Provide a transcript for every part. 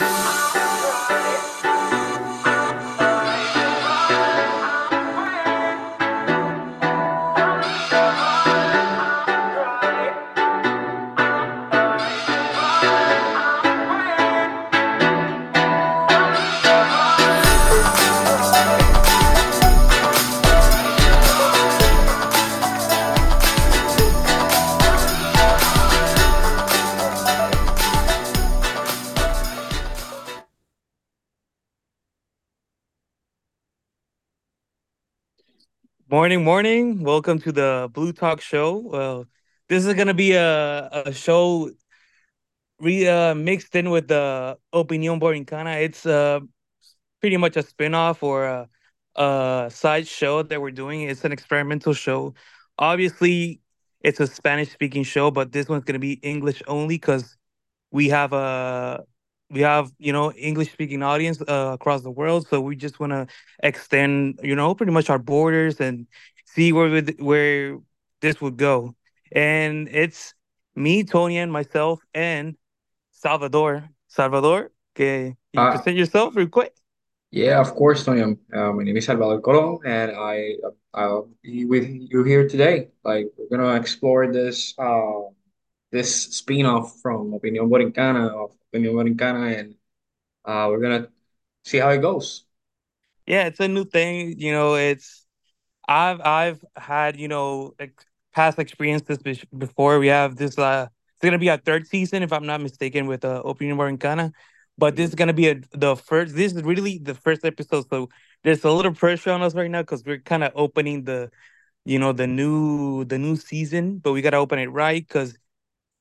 Bye. Morning, morning. Welcome to the Blue Talk Show. Well, this is gonna be a, a show re uh, mixed in with the Opinion Borincana. It's uh pretty much a spin-off or a, a side show that we're doing. It's an experimental show. Obviously, it's a Spanish-speaking show, but this one's gonna be English only because we have a we have you know English speaking audience uh, across the world, so we just want to extend you know pretty much our borders and see where would, where this would go. And it's me, Tony, and myself, and Salvador. Salvador, que you Uh, present yourself real quick. yeah, of course, Tony. Uh, my name is Salvador Colon, and I uh, I'll be with you here today. Like we're gonna explore this uh this spin-off from Opinión Borincana of Opinión Borincana, and uh we're gonna see how it goes. Yeah, it's a new thing. You know, it's I've I've had you know ex- past experiences bef- before. We have this. Uh, it's gonna be our third season, if I'm not mistaken, with uh, Opinion Borincana. But this is gonna be a, the first. This is really the first episode, so there's a little pressure on us right now because we're kind of opening the, you know, the new the new season. But we gotta open it right because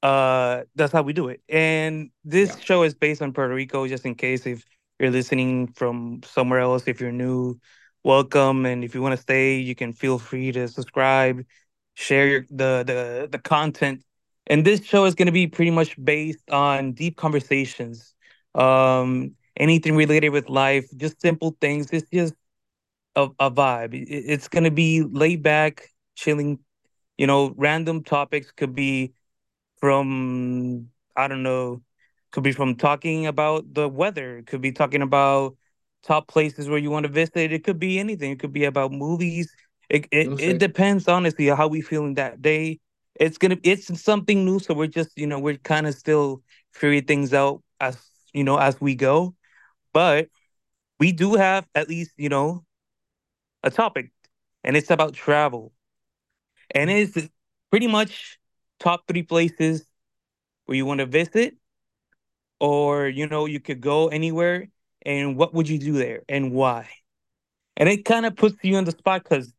uh, that's how we do it. And Yeah. this show is based on Puerto Rico, just in case if you're listening from somewhere else, if you're new, welcome. And if you want to stay, you can feel free to subscribe, share your, the the the content. And this show is going to be pretty much based on deep conversations, um, anything related with life, just simple things. It's just a, a vibe. It- It's going to be laid back, chilling. You know, random topics could be from I don't know, could be from talking about the weather, it could be talking about top places where you want to visit. It could be anything. It could be about movies. It it, it depends honestly how we feeling that day. It's gonna it's something new, so we're just you know we're kind of still figuring things out as you know as we go. But we do have at least you know a topic, and it's about travel, and it's pretty much top three places where you want to visit or you know you could go anywhere and what would you do there and why? And it kind of puts you on the spot because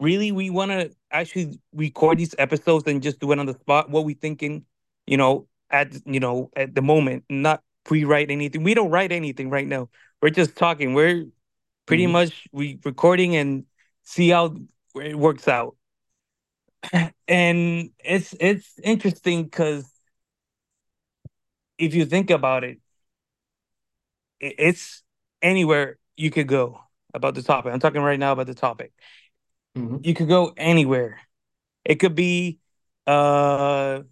really we want to actually record these episodes and just do it on the spot what we thinking you know at you know at the moment not pre-write anything. We don't write anything right now. We're just talking. We're pretty Mhm. much we recording and see how it works out and it's it's interesting because if you think about it it's anywhere you could go about the topic. I'm talking right now about the topic. Mhm. You could go anywhere. It could be uh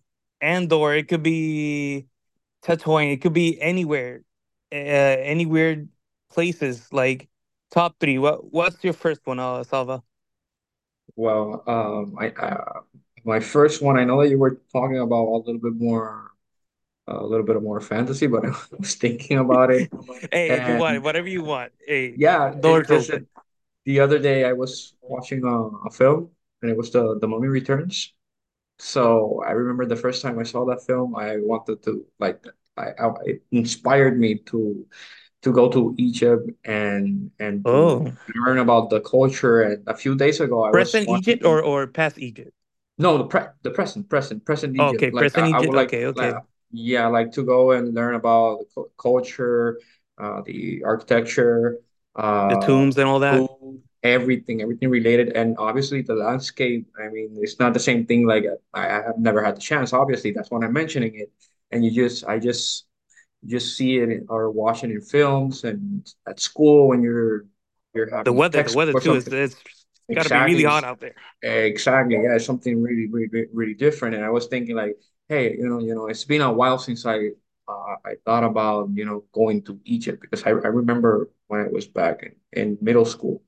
Andor, it could be Tatooine, it could be anywhere. Uh, any weird places like top three. What what's your first one, uh, Salva? Well, um, I uh, my first one. I know that you were talking about a little bit more, a little bit more fantasy, but I was thinking about it, hey, if you want, whatever you want. Hey, yeah, doors just. The other day I was watching a, a film and it was the The Mummy Returns. So I remember the first time I saw that film, I wanted to like I, I it inspired me to to go to Egypt and and Oh, learn about the culture. And a few days ago I was present Egypt or or past Egypt? no the pre the present present present Egypt. Okay, Like present I, I Egypt. would like Okay, like okay. yeah like to go and learn about the cu- culture, uh, the architecture, The uh, tombs and all that. food, everything, everything related, and obviously the landscape. I mean, it's not the same thing. Like I, I have never had the chance. Obviously, that's why I'm mentioning it. And you just, I just, just see it in, or watch it in films and at school when you're you're The weather, the weather too is it's got to be really hot out there. Exactly. Yeah, it's something really, really, really different. And I was thinking like, hey, you know, you know, it's been a while since I uh, I thought about, you know, going to Egypt because I, I remember when I was back in, in middle school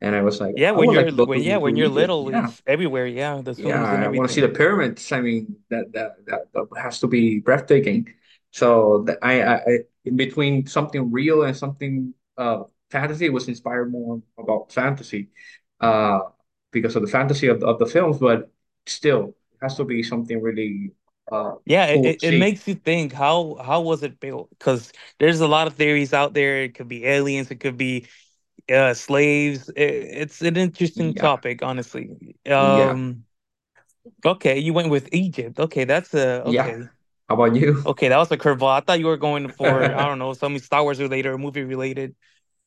and I was like, Yeah, when you're go when yeah, when you're Egypt. little, Yeah. everywhere. Yeah, Yeah, I want to see the pyramids. I mean, that that that, that has to be breathtaking. So the, I, I, in between something real and something uh fantasy was inspired more about fantasy, uh, because of the fantasy of the, of the films. But still, it has to be something really uh Yeah, it, cool it, to it makes you think how how was it built? Because there's a lot of theories out there. It could be aliens, it could be uh slaves. It, it's an interesting Yeah, topic, honestly. yeah, Um, okay, you went with Egypt. Okay, that's uh yeah. Okay. How about you? Okay, that was a curveball. I thought you were going for I don't know something Star Wars related or movie related.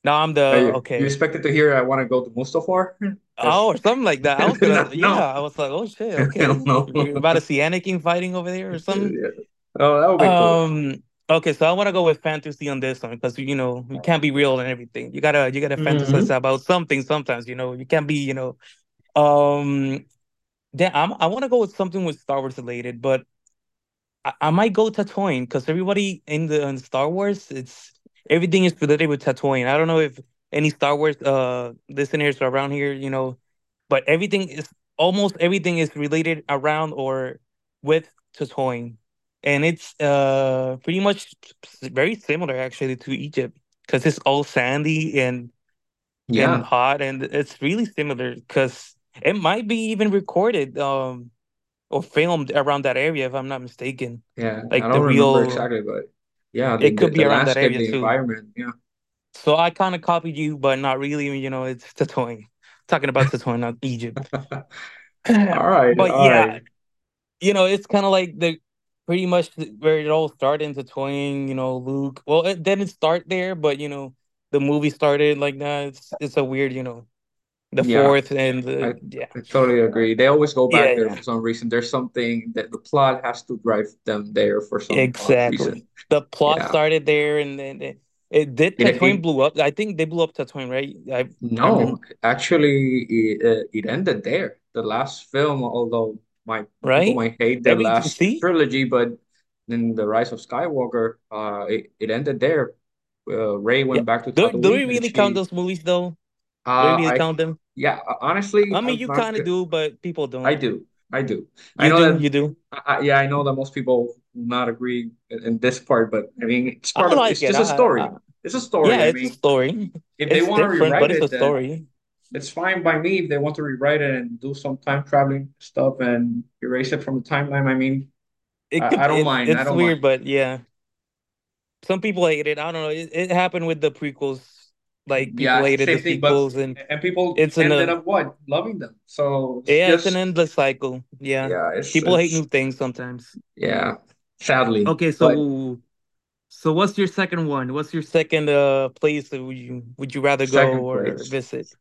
No, I'm the you, you expected to hear I want to go to Mustafar? Oh, or something like that. I was gonna, yeah. I was like, oh shit, okay. We're about to see Anakin fighting over there or something. Yeah. Oh, that would be cool. Um. Okay, so I want to go with fantasy on this one because you know you can't be real and everything. You gotta you gotta fantasize hmm about something sometimes. You know you can't be you know. Um. Then I'm I want to go with something with Star Wars related, but I, I might go Tatooine because everybody in the in Star Wars it's everything is related with Tatooine. I don't know if any Star Wars uh listeners are around here, you know, but everything is almost everything is related around or with Tatooine, and it's uh pretty much very similar actually to Egypt because it's all sandy and and Yeah, hot, and it's really similar because it might be even recorded um or filmed around that area if I'm not mistaken, yeah. I like the don't remember real. exactly, but yeah, the, It the, could be the around that area the too. environment. Yeah. So I kind of copied you, but not really. You know, it's Tatooine. Talking about Tatooine, not Egypt. All right, but all yeah, right. you know, it's kind of like the pretty much where it all started in Tatooine. You know, Luke. Well, it didn't start there, but you know, the movie started like that. It's it's a weird, you know, the Yeah, fourth and I, yeah, I totally agree. They always go yeah, back there yeah. for some reason. There's something that the plot has to drive them there for some. Exactly. The plot started there, and then it, it did. Tatooine it blew up. I think they blew up Tatooine, right? I I no, remember, actually, it, uh, it ended there. The last film, although my people right? might hate the last see, trilogy, but in the Rise of Skywalker, uh, it, it ended there. Uh, yeah. went back to Do do we really count those movies though? Do uh, really I, count them? yeah, honestly, I mean, you kind of do, but people don't. I do, I do. I You know do, that. you do. I, I- yeah, I know that most people will not agree in, in this part, but I mean, it's part I of. like It's it. just a I, story. I It's a yeah, story. I it's a story. if they It's want to different, rewrite but it's a it, then story. it's fine by me. If they want to rewrite it and do some time traveling stuff and erase it from the timeline, I mean, It I, could. I don't It's mind. I it's don't mind. weird, but yeah, some people hate it. I don't know. It, it happened with the prequels. Like people Yeah, hated the same thing. But and and people it's in ended a up what loving them. So it's Yeah, it's an endless cycle. Yeah. yeah, it's People hate new things sometimes. yeah, sadly. Okay, But so so what's your second one? What's your second uh place that would you would you rather go or place. visit?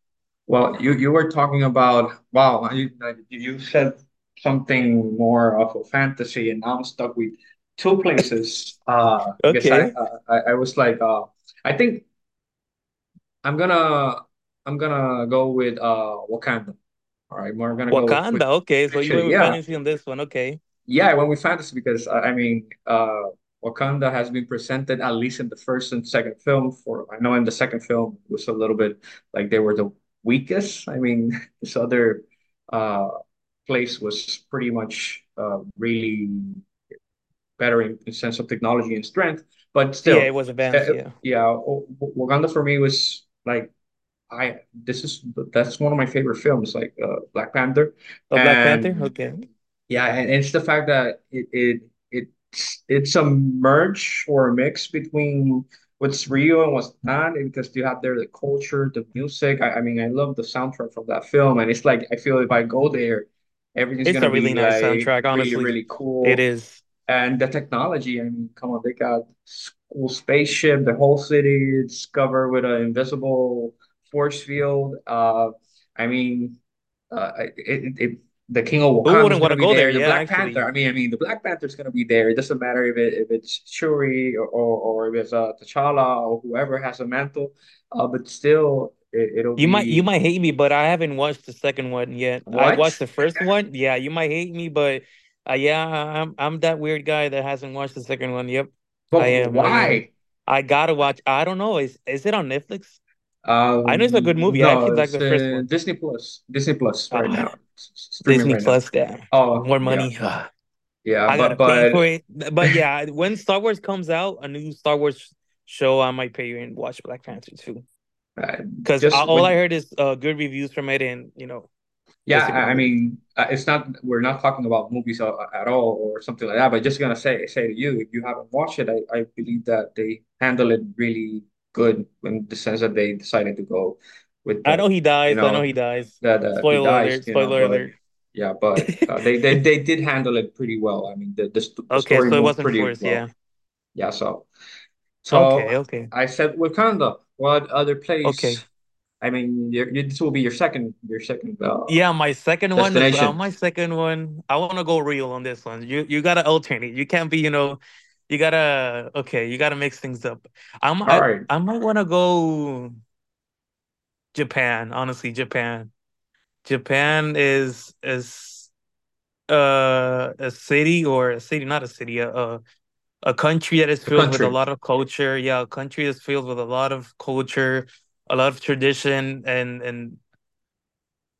Well, you you were talking about wow, you you said something more of a fantasy, and now I'm stuck with two places. Uh, because I Okay. uh, I, I was like uh, I think I'm gonna I'm gonna go with uh Wakanda. All right, we're gonna go with Wakanda. Okay, so you went with yeah fantasy on this one. Okay. yeah I went with fantasy because I, I mean uh Wakanda has been presented at least in the first and second film. For I know in the second film was a little bit like they were the weakest. I mean this other uh place was pretty much uh really better in, in sense of technology and strength, but still, Yeah, it was uh, advanced, yeah. yeah, W- Wakanda for me was like I this is that's one of my favorite films, like uh, Black Panther, Oh, Black Panther? Okay. yeah, and it's the fact that it it it's it's a merge or a mix between what's real and what's not, because you have there the culture, the music. I, I mean, I love the soundtrack from that film, and it's like I feel if I go there, everything's It's gonna a really be nice like soundtrack, really honestly. really It cool. is. And the technology, I mean, come on, they got cool spaceship, the whole city is covered with an invisible force field. Uh, I mean, uh, it, it, the King of Who Wakanda wouldn't want gonna go there? there. The Yeah, Black Panther. I mean, I mean, the Black Panther's gonna be there. It doesn't matter if it if it's Shuri or or, or if it's uh, T'Challa or whoever has a mantle. Uh, but still, it, it'll You might you might hate me, but I haven't watched the second one yet. I watched the first one. Yeah, you might hate me, but uh, yeah, I'm I'm that weird guy that hasn't watched the second one. Yep. I But am. I am. why? I gotta watch. I don't know. Is is it on Netflix? I know it's a good Um, movie. I actually no, like it's the first uh, one. Disney Plus. Disney Plus right Ah, now. It's it's streaming Disney right now. Plus. Damn. Oh, More money. Ah, Yeah, I but gotta pay but for it. But yeah, when Star Wars comes out, a new Star Wars show, I might pay you and watch Black Panther too. uh, Because just all I heard is uh, good reviews from it, and you know, Yeah, I mean, uh, it's not, we're not talking about movies at all or something like that, but just gonna say say to you, if you haven't watched it, I, I believe that they handle it really good in the sense that they decided to go with I know he you dies. I know know, he dies. that uh, he Spoiler dies, alert! you know, Spoiler but alert! yeah, but uh, they, they they did handle it pretty well. I mean, the the, st the Okay, story so it wasn't pretty forced. well. Yeah. Yeah, so so Okay. Okay. I said Wakanda. What other place? Okay. I mean, your, this will be your second your second uh, Yeah, my second one is uh, my second one. I want to go real on this one. You you gotta alternate. You can't be, you know, you gotta okay. You gotta mix things up. I'm All I right. I might want to go Japan. Honestly, Japan. Japan is is uh a city or a city, not a city, a a, a country that is filled with a lot of culture. Yeah, a country that's filled with a lot of culture, a lot of tradition, and and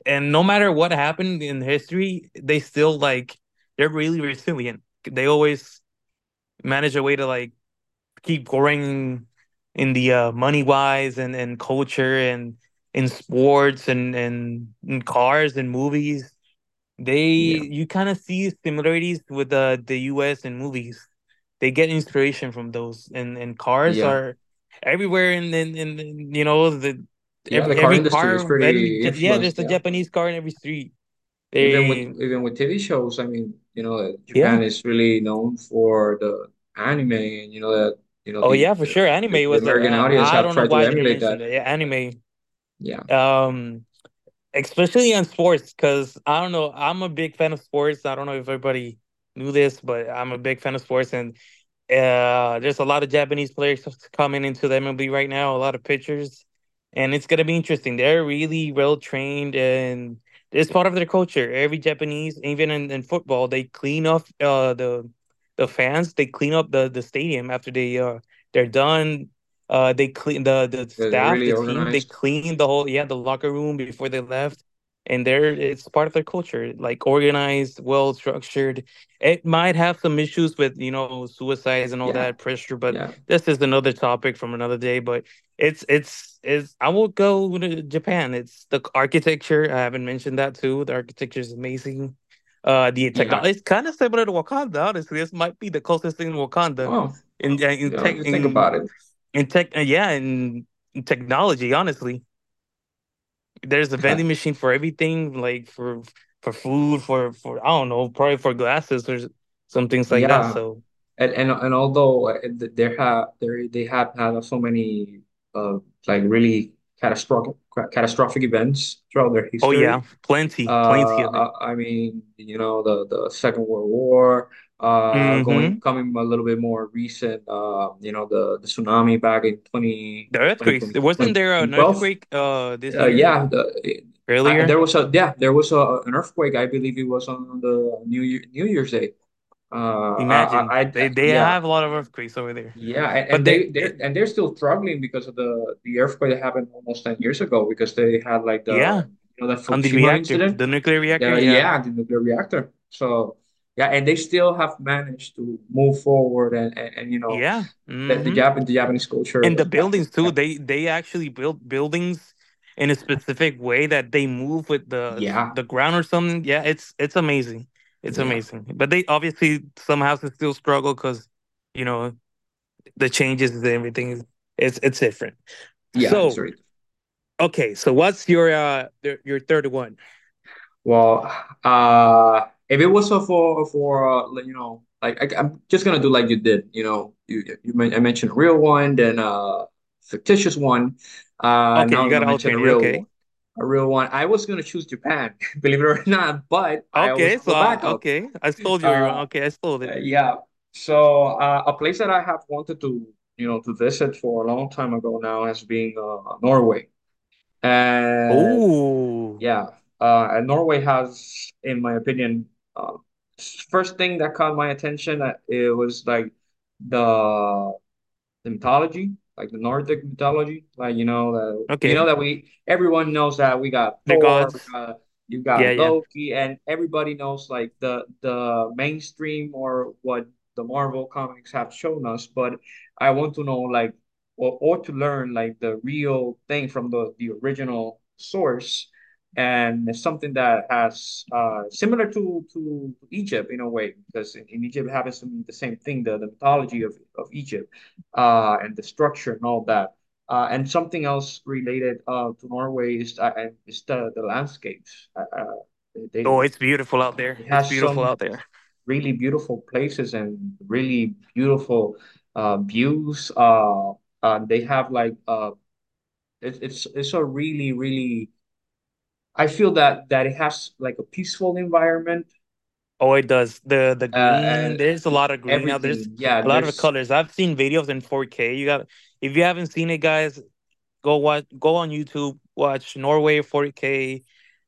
and no matter what happened in history, they still like they're really resilient. They always manage a way to like keep growing in the uh, money wise and and culture and in sports and and in cars and movies. They Yeah. you kind of see similarities with the the U.S. and movies. They get inspiration from those, and and cars Yeah. are everywhere. In in, in, you know the Yeah, the every car every car, every pretty Ja- yeah, there's a Yeah. Japanese car in every street. Even with even with TV shows, I mean, you know, uh, yeah. Japan is really known for the anime and you know that you know Oh the yeah, for sure. Anime the was a. American Uh, audience I have don't tried to why didn't emulate that. that. Yeah, anime. Yeah. Um, especially on sports, because I don't know. I'm a big fan of sports. I don't know if everybody knew this, but I'm a big fan of sports, and uh, there's a lot of Japanese players coming into the MLB right now. A lot of pitchers, and it's gonna be interesting. They're really well trained, and it's part of their culture. Every Japanese, even in, in football, they clean up uh the the fans. They clean up the the stadium after they uh they're done. Uh, they clean the the They're, staff, really the team. They clean the whole yeah the locker room before they left, and they're it's part of their culture. Like organized, well structured. It might have some issues with you know suicides and all Yeah. that pressure, but Yeah. this is another topic from another day. But it's it's it's I will go to Japan. It's the architecture. I haven't mentioned that too. The architecture is amazing. Uh, the Yeah. technology it's kind of similar to Wakanda. Honestly, this might be the closest thing to Wakanda Oh, in in tech you think in about it. in tech. Yeah, in, in technology. Honestly, there's a vending machine for everything, like for for food, for for I don't know, probably for glasses or some things like that. So And and and although uh, there have there they have had so many uh like really catastrophic catastrophic events throughout their history. oh yeah, plenty, plenty uh, uh, I mean, you know, the the Second World War, uh, going hmm coming a little bit more recent, uh, you know, the the tsunami back in 20 The earthquake. twenty Wasn't there an earthquake uh this Uh, year yeah, the, I, earlier? there was a yeah, there was a, an earthquake. I believe it was on the New Year New Year's Day. Uh, I, Imagine I, they I they yeah. have a lot of earthquakes over there, Yeah, and, but and they, they they're, and they're still struggling because of the the earthquake that happened almost 10 years ago because they had like the yeah you know the the reactor, incident. the nuclear reactor. The, Yeah, yeah, the nuclear reactor. So yeah, and they still have managed to move forward and and, and you know yeah. the the hmm Japan the Japanese culture And the doesn't have to buildings too. They they actually built buildings in a specific way that they move with the yeah, the ground or something. Yeah, it's it's amazing. It's yeah, amazing. But they obviously some houses still struggle because you know the changes and everything. It's it's different. yeah, So right. okay, so what's your uh your your third one? Well, uh, if it was so for for uh, you know, like I, I'm just gonna do like you did, you know, you you I mentioned a real one, then a fictitious one. Uh, Okay, now you got to mention a real one, Okay, a real one. I was gonna choose Japan, believe it or not, but okay. have So I okay, I stole your one. Uh, Okay, I stole it. uh, yeah. So uh, a place that I have wanted to, you know, to visit for a long time ago now has been uh, Norway. And Oh, yeah, uh, and Norway has, in my opinion, um, first thing that caught my attention, uh, it was like the the mythology, like the Nordic mythology. Like you know that you know that we everyone knows that we got The Thor, we gods. got you got yeah. Loki, and everybody knows like the the mainstream or what the Marvel comics have shown us. But I want to know like or or to learn like the real thing from the the original source and it's something that has uh, similar to to Egypt in a way because in, in Egypt it happens to be the same thing the, the mythology of, of Egypt uh, and the structure and all that uh, and something else related uh, to Norway is uh, is the, the landscapes uh, they Oh, it's beautiful out there. it It's has beautiful out there. really beautiful places and really beautiful uh, views uh, uh, they have like uh, it, it's it's a really really I feel that that it has like a peaceful environment Oh, it does. The the uh, green, and there's a lot of green there. There's. Yeah, a lot of colors. I've seen videos in 4K. You got if you haven't seen it, guys, go watch go on YouTube, watch Norway 4K.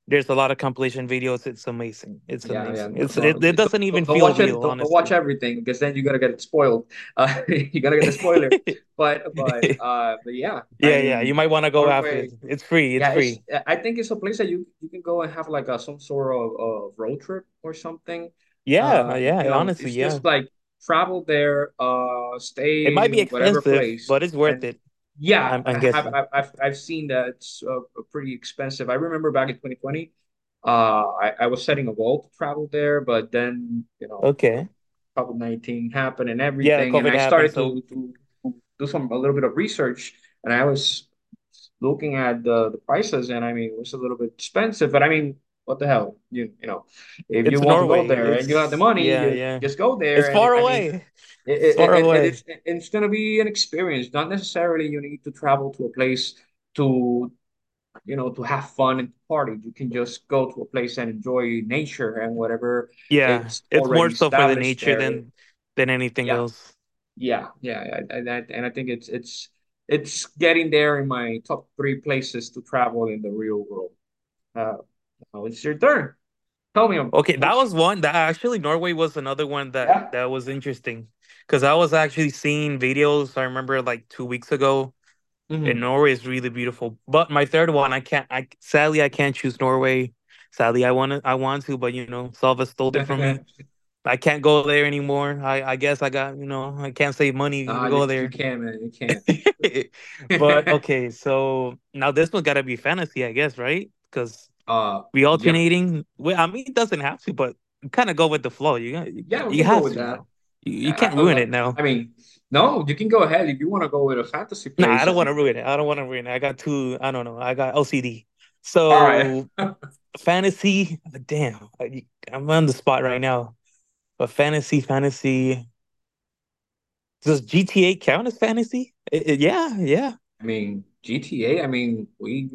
There's a lot of compilation videos. It's amazing. It's yeah yeah. amazing. It's Don't it, it don't, doesn't even don't feel watch it. real, Don't, don't watch everything because then you're gonna get it spoiled. Uh, you're gonna get the spoiler. But but uh but yeah, I Yeah, yeah. You might want to go after Norway. it. It's free. It's Yeah, it's. free. I think it's a place that you you can go and have like a some sort of, of road trip or something. Yeah, Uh, you yeah. know, Honestly, it's yeah. just like travel there, uh, stay. It might be expensive, place, but it's worth and it. Yeah, I'm, I'm guessing. I've I've, I've seen that it's uh, pretty expensive. I remember back in 2020, uh, I, I was setting a goal to travel there, but then you know, Okay. COVID-19 happened and everything, Yeah, and COVID I happened, started so to to do some a little bit of research, and I was looking at the the prices, and I mean, it was a little bit expensive, but I mean, what the hell, you you know, if you it's want to go Norway. there and you have the money, yeah, you yeah. just go It's there, and far I mean, away. it, It's far it, away. it's it's going to be an experience. Not necessarily you need to travel to a place to you know to have fun and party. You can just go to a place and enjoy nature and whatever Yeah, it's it's more so for the nature there. than than anything Yeah, else. yeah, yeah, and and, and I think it's it's it's getting there in my top three places to travel in the real world. Uh, now it's your turn. Tell me, Okay, that was one that actually Norway was another one that yeah. that was interesting because I was actually seeing videos. I remember like two weeks ago, and hmm Norway is really beautiful. But my third one, I can't. I sadly I can't choose Norway. Sadly, I want to. I want to, but you know, Salva stole it from me. I can't go there anymore. I I guess I got you know I can't save money to you go you there. can, man, you can't. But okay, so now this one's gotta be fantasy, I guess, right? Because Uh, we alternating. Well, I mean, it doesn't have to, but kind of go with the flow. You you, Yeah, you have with to that. You, you Yeah, can't ruin it now. I mean, no, you can go ahead if you want to go with a fantasy Nah, I don't want to ruin it. I don't want to ruin it. I got two. I don't know. I got OCD. all right. So fantasy. Damn, I, I'm on the spot right now. But fantasy, fantasy. Does GTA count as fantasy? I- I- yeah, yeah. I mean, GTA. I mean, we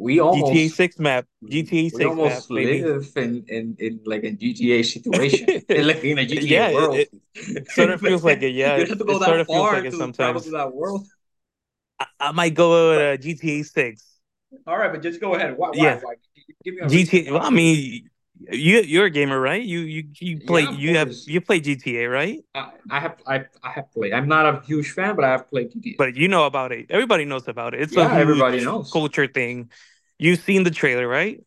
we GTA Six map. GTA Six map, almost baby. live in in, in like a GTA situation, in like in a GTA yeah, world. it, it sort of feels like it. Yeah, you it, have to go it sort that of feels like far to travel to sometimes. that world. I, I might go with uh, GTA Six. all right, but just go ahead. Why? Why? Yeah, Why? Give me a GTA. Well. I mean, you you're a gamer, right? You you you play Yeah, you have you play GTA, right? I, I have I I have played. I'm not a huge fan, but I have played GTA. But you know about it. Everybody knows about it. It's a everybody knows. culture thing. You've seen the trailer, right?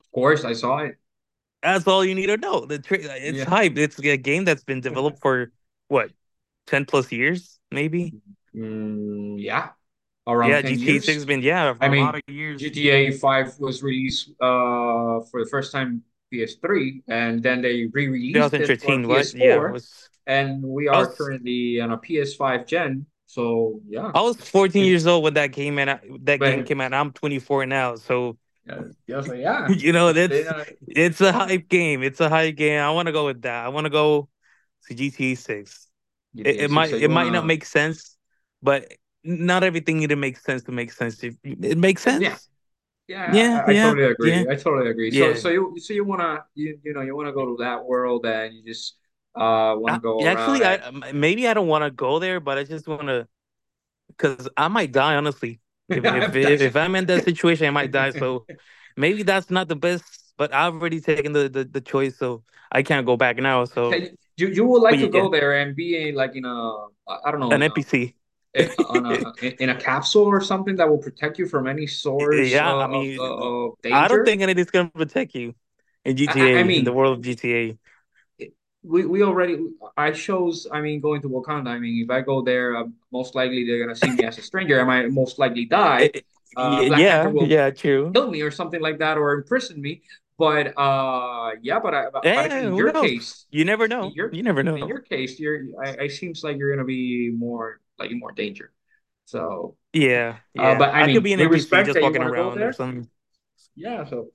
Of course, I saw it. That's all you need to know. The tra- it's Yeah. hype. It's a game that's been developed for what, 10 plus years, maybe? Mm, yeah, around Yeah, 10 GTA 6 has been, yeah, I a lot mean, of years. GTA 5 was released uh for the first time PS3, and then they re-released it for 2013, what? Yeah, it PS4, was and we are was currently on a PS5 gen. So yeah, I was 14 years old when that game and that game came out. I'm 24 now, so uh, yeah, yeah, you know that's uh, it's a hype game. It's a hype game. I want to go with that. I want to go to GTA 6. It, GTA it 6. might it might not make sense, but not everything need to make sense to make sense. It, it makes sense. yeah, Yeah, I, I yeah, totally yeah, agree. I totally agree. So yeah. so you so you wanna you you know you wanna go to that world and you just uh I, go around actually, I um, maybe I don't want to go there, but I just want to because I might die honestly. If if if if I'm in that situation, I might die. So maybe that's not the best. But I've already taken the the, the choice, so I can't go back now. So you you would like But to yeah, go there and be in, like in a I I don't know an in a NPC. eh, on a in a capsule or something that will protect you from any source yeah, I uh, of, mean, of I don't think anything's gonna protect you in GTA. I I GTA in the world of GTA. We we already I chose. I mean, going to Wakanda. I mean, if I go there, uh, most likely they're gonna see me as a stranger. I might most likely die. Uh, Black yeah, will yeah, true. kill me or something like that, or imprison me. But uh, yeah, but I but Eh, in your knows? case, You never know. your You never know in your case, you're I, I seems like you're gonna be more like more danger. So, Yeah, uh, yeah. but I I could be mean, an NPC respect just walking want to go around or something. Yeah, so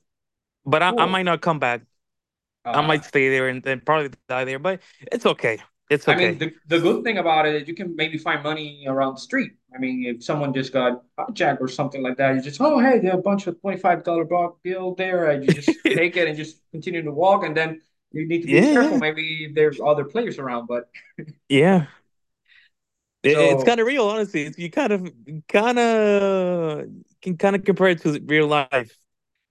But I, I might not come back. I Uh, might stay there and then probably die there. But it's okay. It's okay. I mean, the, the good thing about it is you can maybe find money around the street. I mean, if someone just got hijacked or something like that, you just, oh, hey, there are a bunch of $25 bill there. And you just take it and just continue to walk. And then you need to be yeah, careful. Maybe there's other players around. But yeah. It, it's kind of real, honestly. It's, you kind of, kind of can kind of compare it to real life.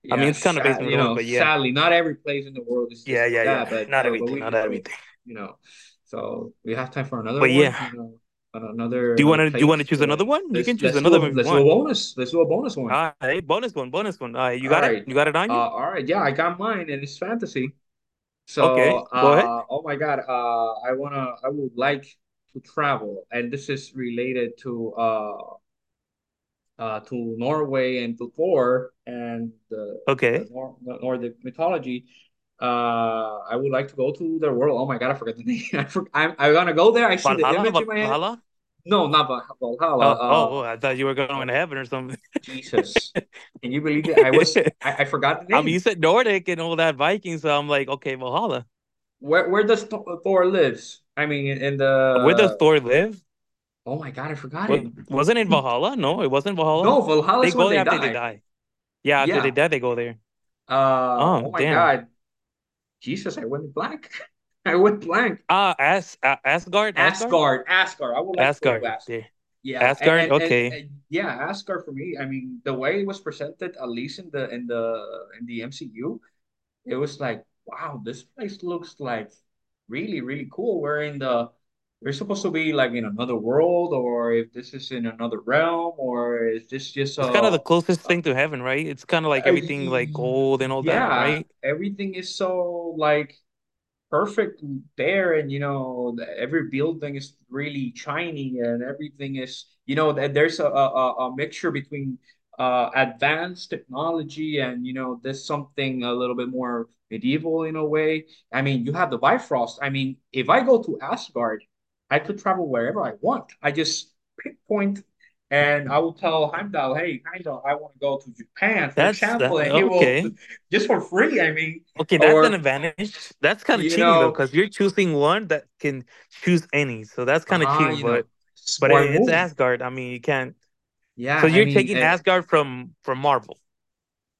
I mean, it's kind of based on you life, know, but yeah, sadly, not every place in the world is yeah, yeah, that. yeah. But, Not but, but everything, we, not but, everything. you know, so we have time for another But one, yeah, you know, another do you want to, do you want to choose another one? You can choose another a one you let's do a bonus. Let's do a bonus one. All right, bonus one, bonus one. All right, you All got it. right. You got it on Uh, you. all right. Yeah, I got mine, and it's fantasy. So, Okay, go ahead. uh, oh my God, uh, I wanna, I would like to travel, and this is related to uh, uh, to Norway and to Thor and the the, Okay, Nor the Nordic mythology. Uh, I would like to go to their world. Oh my God, I forgot the name. I for, I'm I'm gonna go there. I see the Valhalla, image in my head. Valhalla. No, not Valhalla. Oh, oh, Uh, oh, I thought you were going to heaven or something. Jesus, can you believe it? I was, I, I forgot the name. I mean, you said Nordic and all that Viking, so I'm like, okay, Valhalla. Where where does Thor Thor lives? I mean, in, the Where does Thor live? Oh my God, I forgot What it. wasn't it Valhalla? No, it wasn't Valhalla. No, Valhalla They go there they after they die. die. Yeah, after they die, they go there. Uh, Oh, oh my damn. God, Jesus, I went blank. I went blank. Ah, As uh, Asgard, Asgard, Asgard. I would like Asgard. Asgard. Yeah, Asgard. and and Okay, and yeah, Asgard for me. I mean, the way it was presented, at least in the in the in the MCU, it was like, wow, this place looks like really, really cool. We're in the we're supposed to be like in another world, or if this is in another realm, or is this just it's kind of the closest a, thing to heaven, right? It's kind of like a everything like gold and all that, right? everything is so like perfect there and you know every building is really shiny and everything is you know that there's a, a, a mixture between uh advanced technology and you know there's something a little bit more medieval in a way i mean you have the bifrost i mean if i go to asgard i could travel wherever i want i just pinpoint and i will tell heimdall hey heimdall i want to go to japan for That's example that. and he will Okay. just for free i mean Okay, that's an advantage. That's kind of cheating though, because you're choosing one that can choose any. So that's kind of Ah, cheating. you know, But but it, it's. Asgard. I mean, you can't. Yeah, So you're mean, taking uh, Asgard from from Marvel.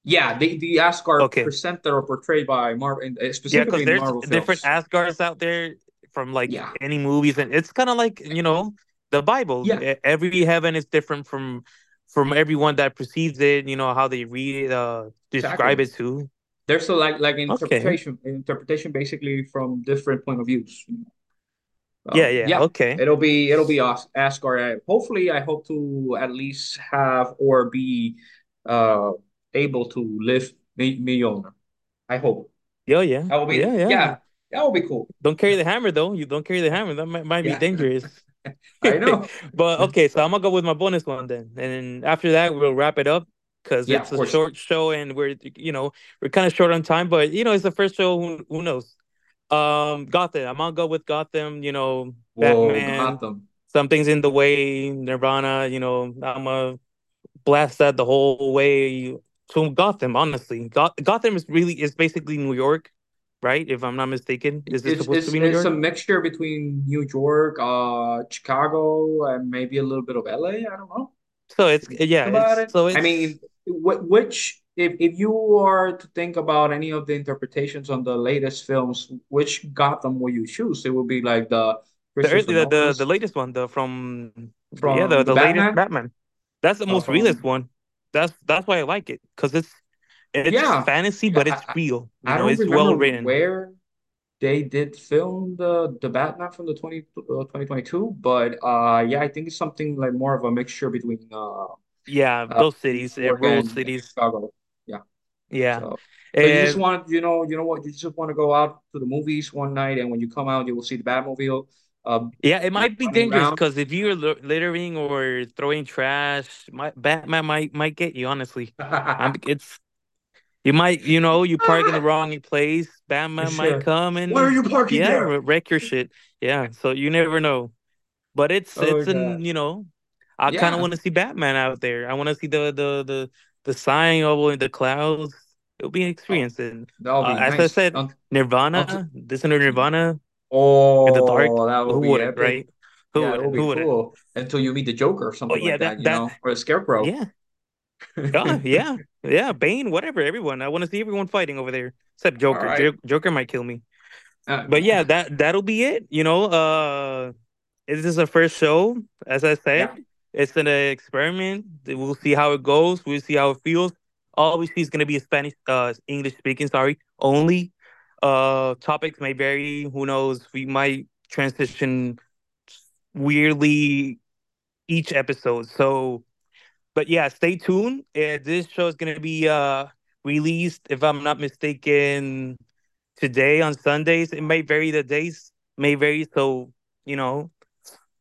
yeah, the the Asgard Okay. presented or portrayed by Marvel, uh, Yeah, specifically the there's Marvel different films. Asgards out there from like Yeah, any movies, and it's kind of like you know the Bible. yeah, Every heaven is different from from everyone that perceives it. You know how they read it, uh, describe exactly. it too. There's a like like Okay. interpretation, interpretation basically from different point of views. Yeah. Um, Yeah. yeah, Okay. it'll be it'll be As- Asgard. I, hopefully, I hope to at least have or be uh able to live Mi- Mjolnir. I hope Yeah. Yeah. that will Yeah. be Yeah. yeah, that would be cool. Don't carry the hammer though. You don't carry the hammer. That might, might be dangerous. I know. but okay, so I'm gonna go with my bonus one then, and then after that we'll wrap it up because Yeah, it's a course. short show and we're you know we're kind of short on time, but you know it's the first show. Who, who knows? Um, Gotham. I'm gonna go with Gotham. You know, Whoa, Batman. Gotham. Something's in the way. Nirvana. You know, I'm gonna blast that the whole way to Gotham. Honestly, Goth- Gotham is really is basically New York, right? If I'm not mistaken, is this It's supposed to be New it's a mixture between New York, uh, Chicago, and maybe a little bit of LA. I don't know. So it's If you think yeah, it's it, so I mean, which if if you are to think about any of the interpretations on the latest films, which Gotham will you choose? It would be like the The early, the, the the latest one, the from yeah, the from the the latest Batman. That's the uh, most realist one. That's that's why I like it because it's it's yeah, fantasy, yeah. but it's I, real. You I I know, don't it's well written. where. they did film the the Batman from the 20, uh, 2022, but uh yeah, I think it's something like more of a mixture between uh Yeah, uh those cities, York rural cities. Chicago. Yeah. Yeah. So you just want you know you know what you just want to go out to the movies one night and when you come out you will see the Batmobile um yeah, it might be dangerous because if you're littering or throwing trash, my Batman might might get you. Honestly. It's you might you know you park in the wrong place. Batman might Sure. come Why are and you parking yeah, there? wreck your shit. Yeah, so you never know. But it's Oh it's God. an you know, I kind of want to see Batman out there. I want to see the the the the sign over the clouds. It'll be an Oh, experience. And uh, be as I said, Nirvana, listen to Nirvana in the dark. Oh, that Who would be wouldn't, epic. right? Who Yeah, would wouldn't? Who wouldn't? cool until you meet the Joker or Oh something yeah, like that that, you that know, or the Scarecrow. yeah, yeah, yeah, yeah. Bane, whatever. Everyone. I want to see everyone fighting over there, except Joker. right. Jo- Joker might kill me. Uh, But yeah, that that'll be it. You know, uh, this is our first show. As I yeah, said, it's an experiment. We'll see how it goes. We'll see how it feels. Obviously, it's gonna be a Spanish, uh, English speaking. Sorry, only. Uh, topics may vary. Who knows? We might transition weirdly each episode. So, but yeah, stay tuned. Uh, this show is gonna be uh released, if I'm not mistaken, today on Sundays. It may vary. The days may vary. So you know,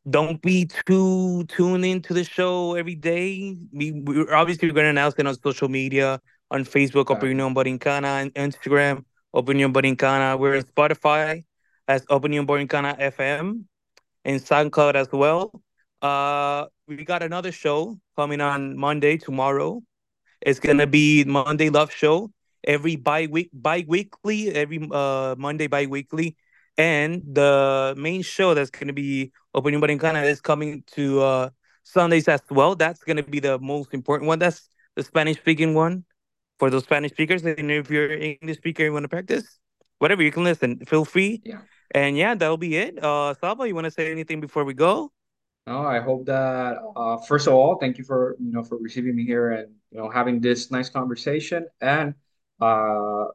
don't be too tuned into the show every day. We we're obviously going to announce it on social media, on Facebook, exactly. Opinion Borincana, and Instagram, Opinion Borincana. We're on Spotify as Opinion Borincana FM and SoundCloud as well. Uh, we got another show coming on Monday tomorrow. It's gonna be Monday Love Show every bi week bi weekly every uh Monday bi weekly, and the main show that's gonna be Opinion Borincana is coming to uh Sundays as well. That's gonna be the most important one. That's the Spanish speaking one for those Spanish speakers. And if you're an English speaker you want to practice, whatever you can listen. Feel free. Yeah. And yeah, that'll be it. Uh, Salva, you want to say anything before we go? No, I hope that uh, first of all, thank you for you know for receiving me here and you know having this nice conversation. And uh,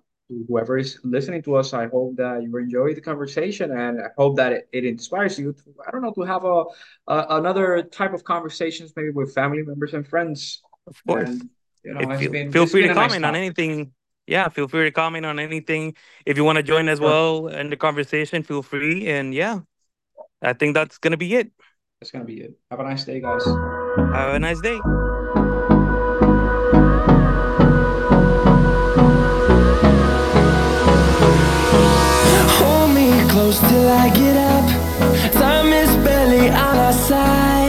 whoever is listening to us, I hope that you enjoy the conversation, and I hope that it, it inspires you to I don't know to have a, a another type of conversations maybe with family members and friends. Of course. And you know, feel been feel free to a nice comment on anything. Yeah, feel free to comment on anything. If you want to join as well in the conversation, feel free. And yeah, I think that's gonna be it. That's gonna be it. Have a nice day, guys. Have a nice day. Hold me close till I get up. Time is barely on our side.